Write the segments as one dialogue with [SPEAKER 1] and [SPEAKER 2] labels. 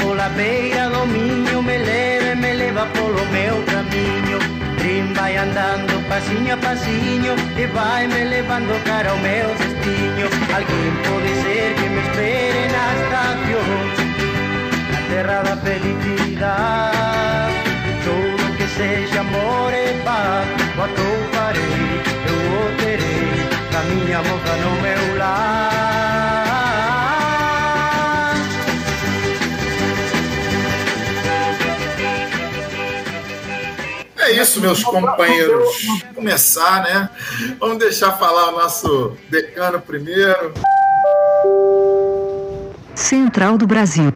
[SPEAKER 1] pola beira do miño Me leve, me leva polo meu camiño. Trim vai andando pasiño a pasiño E vai me levando cara ao meu destino. Alguén pode ser que me espere na estación. Na terra da felicidade Todo que seja amor e paz Coa tou parei, eu o terei Camiña moza no meu lar
[SPEAKER 2] isso, meus companheiros. Vamos começar, né? Vamos deixar falar o nosso decano primeiro.
[SPEAKER 3] Central do Brasil.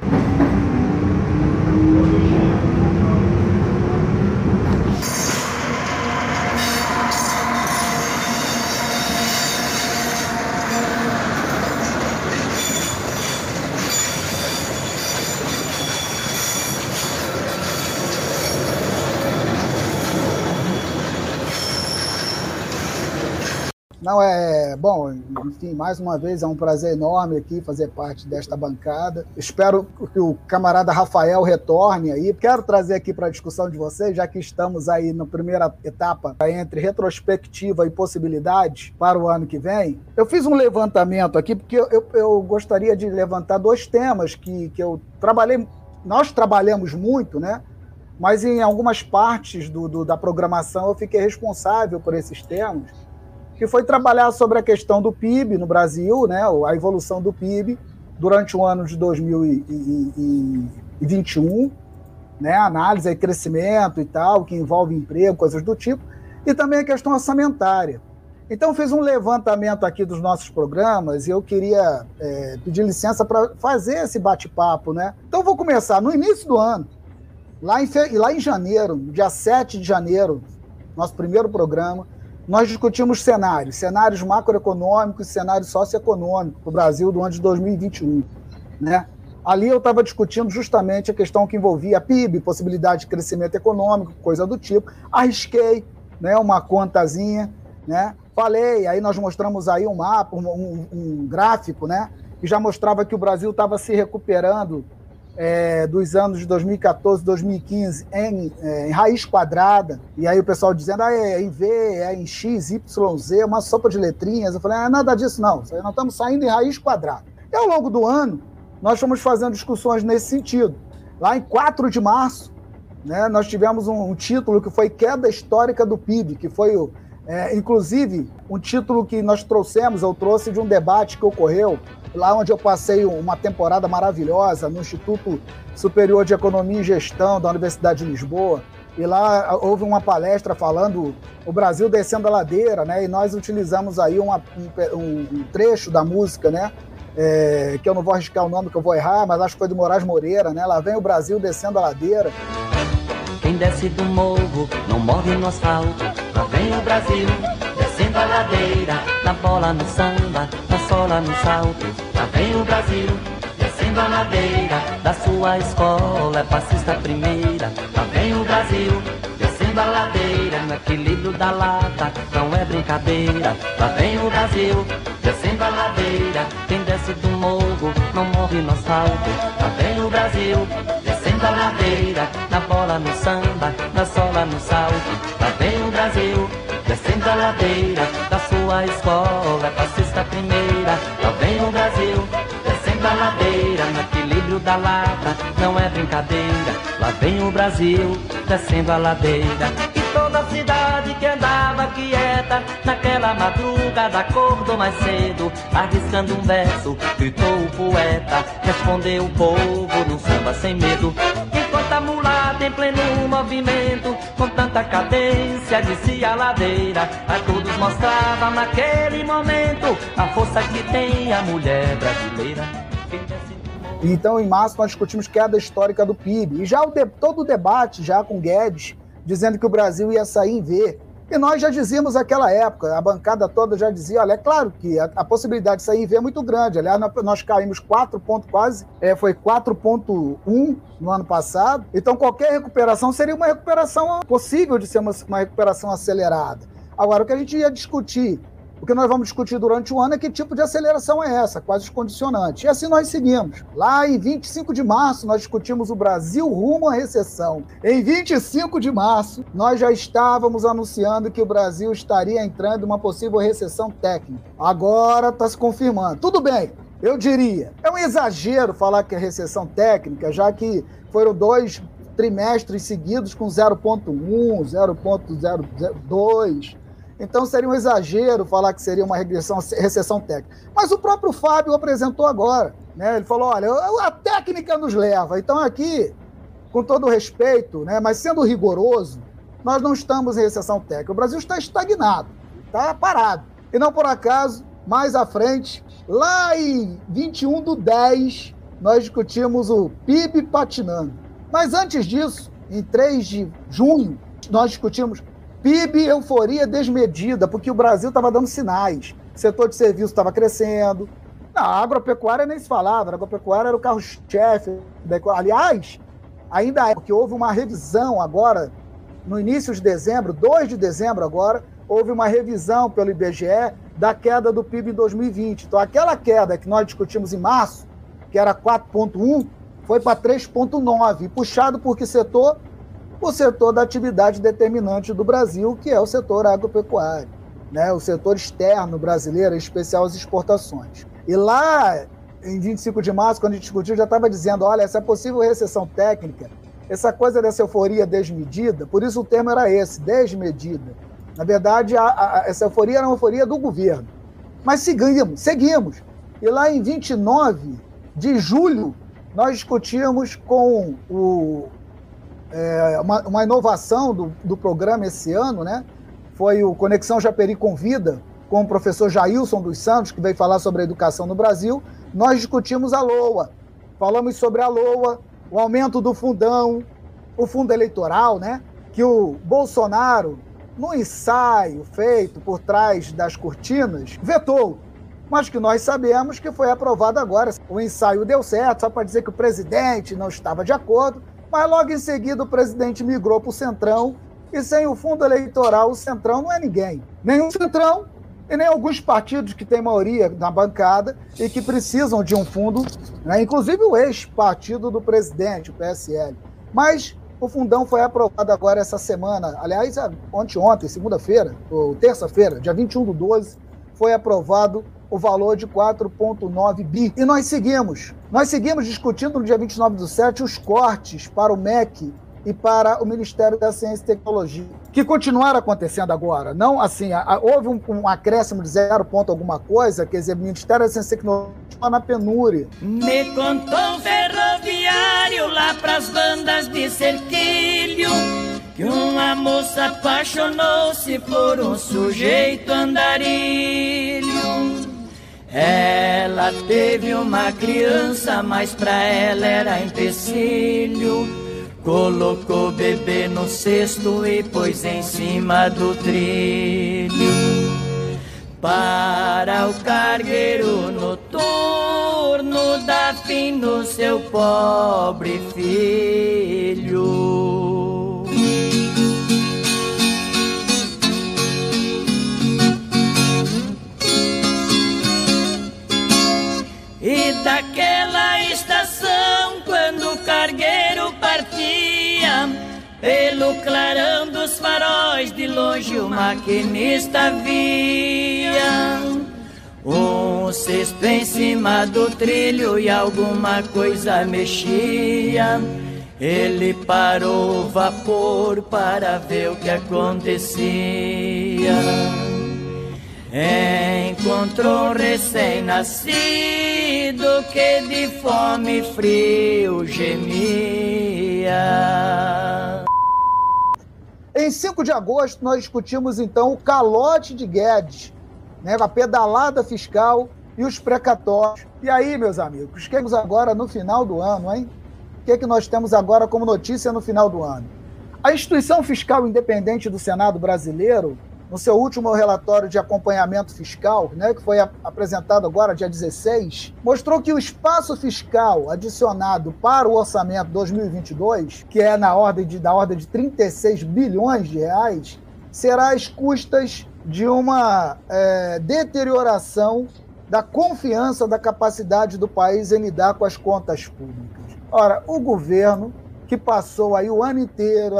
[SPEAKER 4] Não, é bom, enfim, mais uma vez é um prazer enorme aqui fazer parte desta bancada. Espero que o camarada Rafael retorne aí. Quero trazer aqui para a discussão de vocês, já que estamos aí na primeira etapa entre retrospectiva e possibilidades para o ano que vem. Eu fiz um levantamento aqui, porque eu, eu, eu gostaria de levantar dois temas que, que eu trabalhei, nós trabalhamos muito, né? Mas em algumas partes do, do da programação eu fiquei responsável por esses temas que foi trabalhar sobre a questão do PIB no Brasil, né, a evolução do PIB durante o ano de 2021, né, análise e crescimento e tal, que envolve emprego, coisas do tipo, e também a questão orçamentária. Então, fiz um levantamento aqui dos nossos programas e eu queria é, pedir licença para fazer esse bate-papo. Né? Então, vou começar no início do ano, lá em, lá em janeiro, dia 7 de janeiro, nosso primeiro programa, nós discutimos cenários, cenários macroeconômicos cenários socioeconômicos para o Brasil do ano de 2021. Né? Ali eu estava discutindo justamente a questão que envolvia PIB, possibilidade de crescimento econômico, coisa do tipo. Arrisquei né, uma contazinha, né? falei, aí nós mostramos aí um mapa, um, um, um gráfico, né? que já mostrava que o Brasil estava se recuperando é, dos anos de 2014, 2015 em, é, em, raiz quadrada, e aí o pessoal dizendo, ah, é em V, é em X, Y, Z, uma sopa de letrinhas. Eu falei, ah, nada disso não, nós estamos saindo em raiz quadrada. E ao longo do ano, nós fomos fazendo discussões nesse sentido. Lá em 4 de março, né, nós tivemos um, um título que foi Queda Histórica do PIB, que foi, é, inclusive, um título que nós trouxemos, eu trouxe de um debate que ocorreu lá onde eu passei uma temporada maravilhosa no Instituto Superior de Economia e Gestão da Universidade de Lisboa. E lá houve uma palestra falando o Brasil descendo a ladeira, né? E nós utilizamos aí uma, um, um, trecho da música, né? É, que eu não vou arriscar o nome que eu vou errar, mas acho que foi do Moraes Moreira, né? Lá vem o Brasil descendo a ladeira.
[SPEAKER 5] Quem desce do morro não morre no asfalto. Vem o Brasil descendo a ladeira, na bola, no samba, na sola, no salto. Lá vem o Brasil, descendo a ladeira da sua escola, é passista primeira. Lá vem o Brasil, descendo a ladeira no equilíbrio da lata, não é brincadeira. Lá vem o Brasil, descendo a ladeira. Quem desce do morro não morre no asfalto. Lá vem o Brasil, descendo a ladeira, na bola, no samba, na sola, no salto. Lá vem o Brasil, descendo a ladeira da sua escola, passista primeira. Lá vem o Brasil, descendo a ladeira, no equilíbrio da lata, não é brincadeira. Lá vem o Brasil, descendo a ladeira. Cidade que andava quieta, naquela madrugada acordou mais cedo, arriscando um verso, gritou o poeta, respondeu o povo num samba sem medo. Enquanto a mulata em pleno movimento, com tanta cadência, descia a ladeira, a todos mostrava naquele momento a força que tem a mulher brasileira.
[SPEAKER 4] Então, em março, nós discutimos queda histórica do PIB. E já o de, todo o debate, já com Guedes, dizendo que o Brasil ia sair em V. E nós já dizíamos naquela época, a bancada toda já dizia, olha, é claro que a, a possibilidade de sair em V é muito grande. Aliás, nós, nós caímos 4 pontos quase, é, foi 4.1 no ano passado. Então, qualquer recuperação seria uma recuperação possível de ser uma, uma recuperação acelerada. Agora, o que a gente ia discutir O que nós vamos discutir durante o ano é que tipo de aceleração é essa, quais os condicionantes. E assim nós seguimos. Lá em 25 de março, nós discutimos o Brasil rumo à recessão. Em 25 de março, nós já estávamos anunciando que o Brasil estaria entrando em uma possível recessão técnica. Agora está se confirmando. Tudo bem, eu diria. É um exagero falar que é recessão técnica, já que foram dois trimestres seguidos com 0,1, 0,02. Então seria um exagero falar que seria uma regressão, recessão técnica. Mas o próprio Fábio apresentou agora. Né? Ele falou: olha, a técnica nos leva. Então, aqui, com todo respeito, né, mas sendo rigoroso, nós não estamos em recessão técnica. O Brasil está estagnado, está parado. E não por acaso, mais à frente, lá em 21 do 10, nós discutimos o PIB patinando. Mas antes disso, em 3 de junho, nós discutimos PIB, euforia desmedida, porque o Brasil estava dando sinais. O setor de serviço estava crescendo. Na agropecuária nem se falava, a agropecuária era o carro-chefe. Aliás, ainda é, porque houve uma revisão agora, no início de dezembro, 2 de dezembro agora, houve uma revisão pelo IBGE da queda do PIB em 2020. Então, aquela queda que nós discutimos em março, que era 4,1, foi para 3,9, puxado por que setor? O setor da atividade determinante do Brasil, que é o setor agropecuário, né? o setor externo brasileiro, em especial as exportações. E lá, em 25 de março, quando a gente discutiu, já estava dizendo: olha, essa possível recessão técnica, essa coisa dessa euforia desmedida, por isso o termo era esse, desmedida. Na verdade, a, a, essa euforia era uma euforia do governo. Mas seguimos, seguimos. E lá em 29 de julho, nós discutimos com o, é, uma, uma, inovação do, do programa esse ano, né? Foi o Conexão Japeri Convida, com o professor Jailson dos Santos, que veio falar sobre a educação no Brasil. Nós discutimos a LOA, falamos sobre a LOA, o aumento do fundão, o fundo eleitoral, né? Que o Bolsonaro, no ensaio feito por trás das cortinas, vetou mas que nós sabemos que foi aprovado agora. O ensaio deu certo, só para dizer que o presidente não estava de acordo, mas logo em seguida o presidente migrou para o Centrão e sem o fundo eleitoral o Centrão não é ninguém. Nem o Centrão e nem alguns partidos que têm maioria na bancada e que precisam de um fundo, né? inclusive o ex-partido do presidente, o PSL. Mas o fundão foi aprovado agora essa semana, aliás, ontem, ontem segunda-feira, ou terça-feira, dia 21 do 12, foi aprovado o valor de 4,9 bi. E nós seguimos. Nós seguimos discutindo no dia 29 do 7 os cortes para o MEC e para o Ministério da Ciência e Tecnologia, que continuaram acontecendo agora. Não assim, houve um, um, acréscimo de zero ponto alguma coisa, quer dizer, o Ministério da Ciência e Tecnologia na penúria.
[SPEAKER 6] Me contou ferroviário lá pras bandas de cerquilho que uma moça apaixonou-se por um sujeito andarilho. Ela teve uma criança, mas pra ela era empecilho. Colocou o bebê no cesto e pôs em cima do trilho. Para o cargueiro noturno, dá fim no seu pobre filho. Maquinista via. Um cesto em cima do trilho e alguma coisa mexia. Ele parou o vapor para ver o que acontecia. Encontrou um recém-nascido que de fome e frio gemia.
[SPEAKER 4] Em 5 de agosto, nós discutimos então o calote de Guedes, né, a pedalada fiscal e os precatórios. E aí, meus amigos, chegamos agora no final do ano, hein? O que, é que nós temos agora como notícia no final do ano? A instituição fiscal independente do Senado brasileiro no seu último relatório de acompanhamento fiscal, né, que foi apresentado agora, dia 16, mostrou que o espaço fiscal adicionado para o orçamento 2022, que é na ordem de, da ordem de 36 bilhões de reais, será às custas de uma é, deterioração da confiança da capacidade do país em lidar com as contas públicas. Ora, o governo, que passou aí o ano inteiro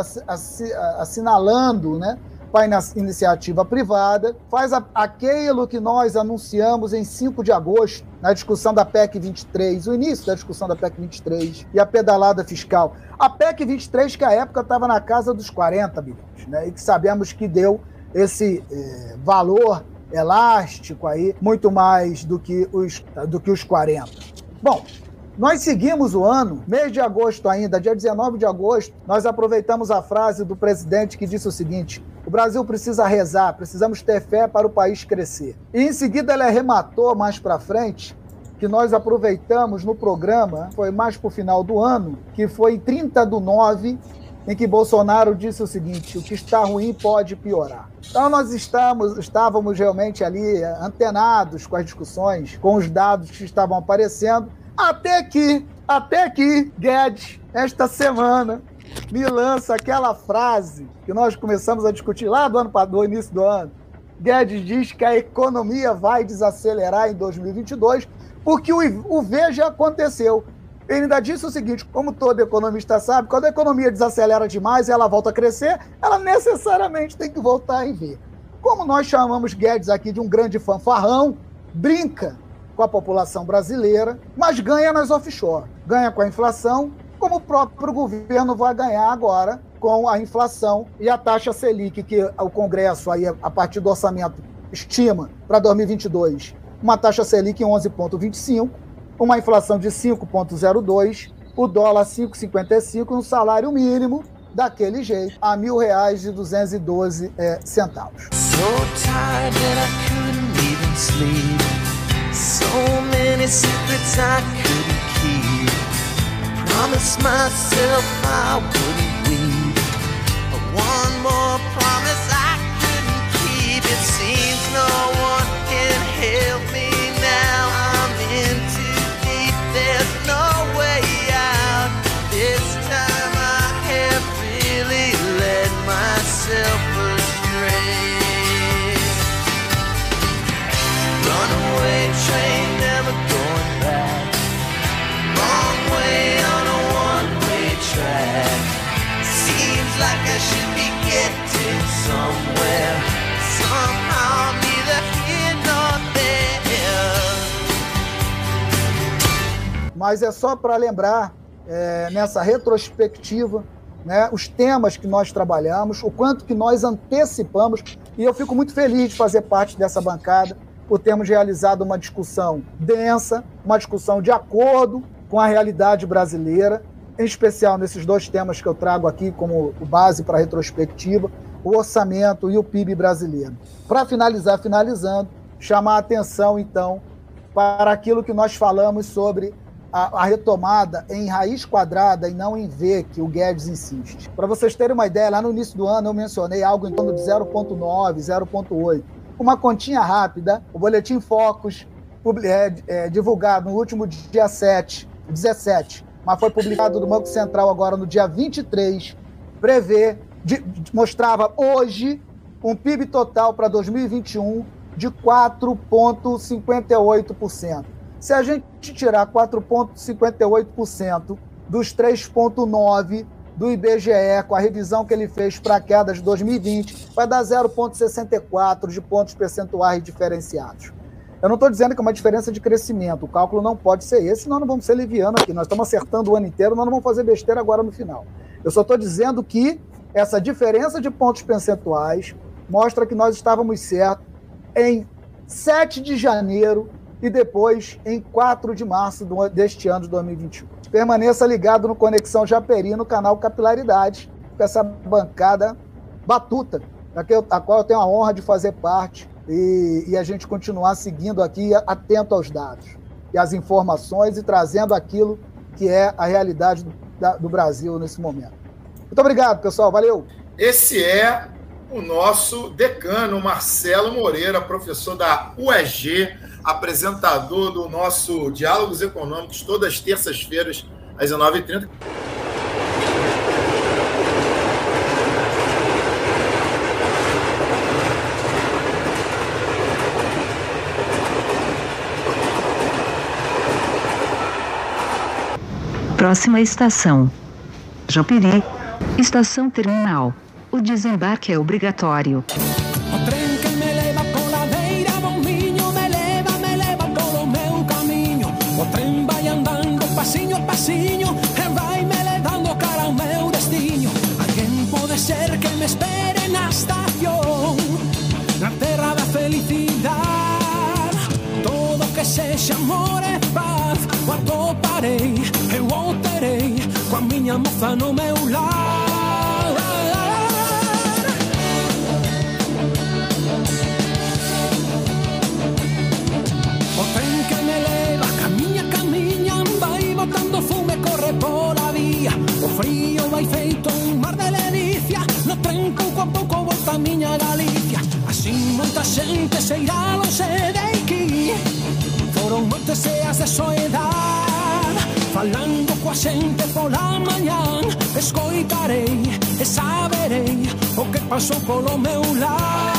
[SPEAKER 4] assinalando né, para a iniciativa privada, faz aquilo que nós anunciamos em 5 de agosto, na discussão da PEC 23, o início da discussão da PEC 23 e a pedalada fiscal. A PEC 23, que à época estava na casa dos 40 bilhões, né, e que sabemos que deu esse eh, valor elástico aí, muito mais do que os, do que os 40. Bom, nós seguimos o ano, mês de agosto ainda, dia 19 de agosto, nós aproveitamos a frase do presidente que disse o seguinte: o Brasil precisa rezar, precisamos ter fé para o país crescer. E em seguida ele arrematou mais para frente que nós aproveitamos no programa, foi mais para o final do ano, que foi 30 do 9 em que Bolsonaro disse o seguinte: o que está ruim pode piorar. Então nós estamos, estávamos realmente ali eh, antenados com as discussões, com os dados que estavam aparecendo, até que, até que Guedes, esta semana, me lança aquela frase que nós começamos a discutir lá do ano do início do ano. Guedes diz que a economia vai desacelerar em 2022 porque o, o V já aconteceu. Ele ainda disse o seguinte: como todo economista sabe, quando a economia desacelera demais e ela volta a crescer, ela necessariamente tem que voltar a ver. Como nós chamamos Guedes aqui de um grande fanfarrão, brinca com a população brasileira, mas ganha nas offshore, ganha com a inflação, como o próprio governo vai ganhar agora com a inflação e a taxa Selic, que o Congresso, aí, a partir do orçamento, estima para 2022 uma taxa Selic em 11,25 uma inflação de 5,02, o dólar 5,55 e um salário mínimo daquele jeito, a mil reais e 212 é, centavos. So tired that I couldn't even sleep. So many secrets I couldn't. Promised myself I wouldn't weep. But one more promise I couldn't keep. It seems no mas é só para lembrar é, nessa retrospectiva né, os temas que nós trabalhamos, o quanto que nós antecipamos, e eu fico muito feliz de fazer parte dessa bancada, por termos realizado uma discussão densa, uma discussão de acordo com a realidade brasileira, em especial nesses dois temas que eu trago aqui como base para a retrospectiva, o orçamento e o PIB brasileiro. Para finalizar, finalizando, chamar a atenção, então, para aquilo que nós falamos sobre a, a, retomada em raiz quadrada e não em V, que o Guedes insiste. Para vocês terem uma ideia, lá no início do ano eu mencionei algo em torno de 0,9, 0,8. Uma continha rápida, o Boletim Focus, é, é, divulgado no último dia 7, 17, mas foi publicado do Banco Central agora no dia 23, prevê, de, mostrava hoje um PIB total para 2021 de 4,58%. Se a gente tirar 4,58% dos 3,9% do IBGE, com a revisão que ele fez para a queda de 2020, vai dar 0,64% de pontos percentuais diferenciados. Eu não estou dizendo que é uma diferença de crescimento, o cálculo não pode ser esse, senão não vamos ser livianos aqui. Nós estamos acertando o ano inteiro, nós não vamos fazer besteira agora no final. Eu só estou dizendo que essa diferença de pontos percentuais mostra que nós estávamos certos em 7 de janeiro e depois em 4 de março deste ano de 2021. Permaneça ligado no Conexão Japeri, no canal Capilaridade, com essa bancada batuta, a qual eu tenho a honra de fazer parte e, e a gente continuar seguindo aqui atento aos dados e às informações e trazendo aquilo que é a realidade do, da, do Brasil nesse momento. Muito obrigado, pessoal. Valeu.
[SPEAKER 2] Esse é o nosso decano Marcelo Moreira, professor da UEG, apresentador do nosso Diálogos Econômicos, todas as terças-feiras, às 19h30.
[SPEAKER 3] Próxima estação: Jopiri, Estação Terminal. O desembarque é obrigatório.
[SPEAKER 7] O trem que me leva pola beira do Minho Me leva, me leva polo meu frío vai feito un mar de delicia No tren pouco a pouco volta a miña Galicia. Así moita xente se irá non se deiqui Foron moitas seas de soedad Falando coa xente pola mañán Escoitarei e saberei O que pasou polo meu lar.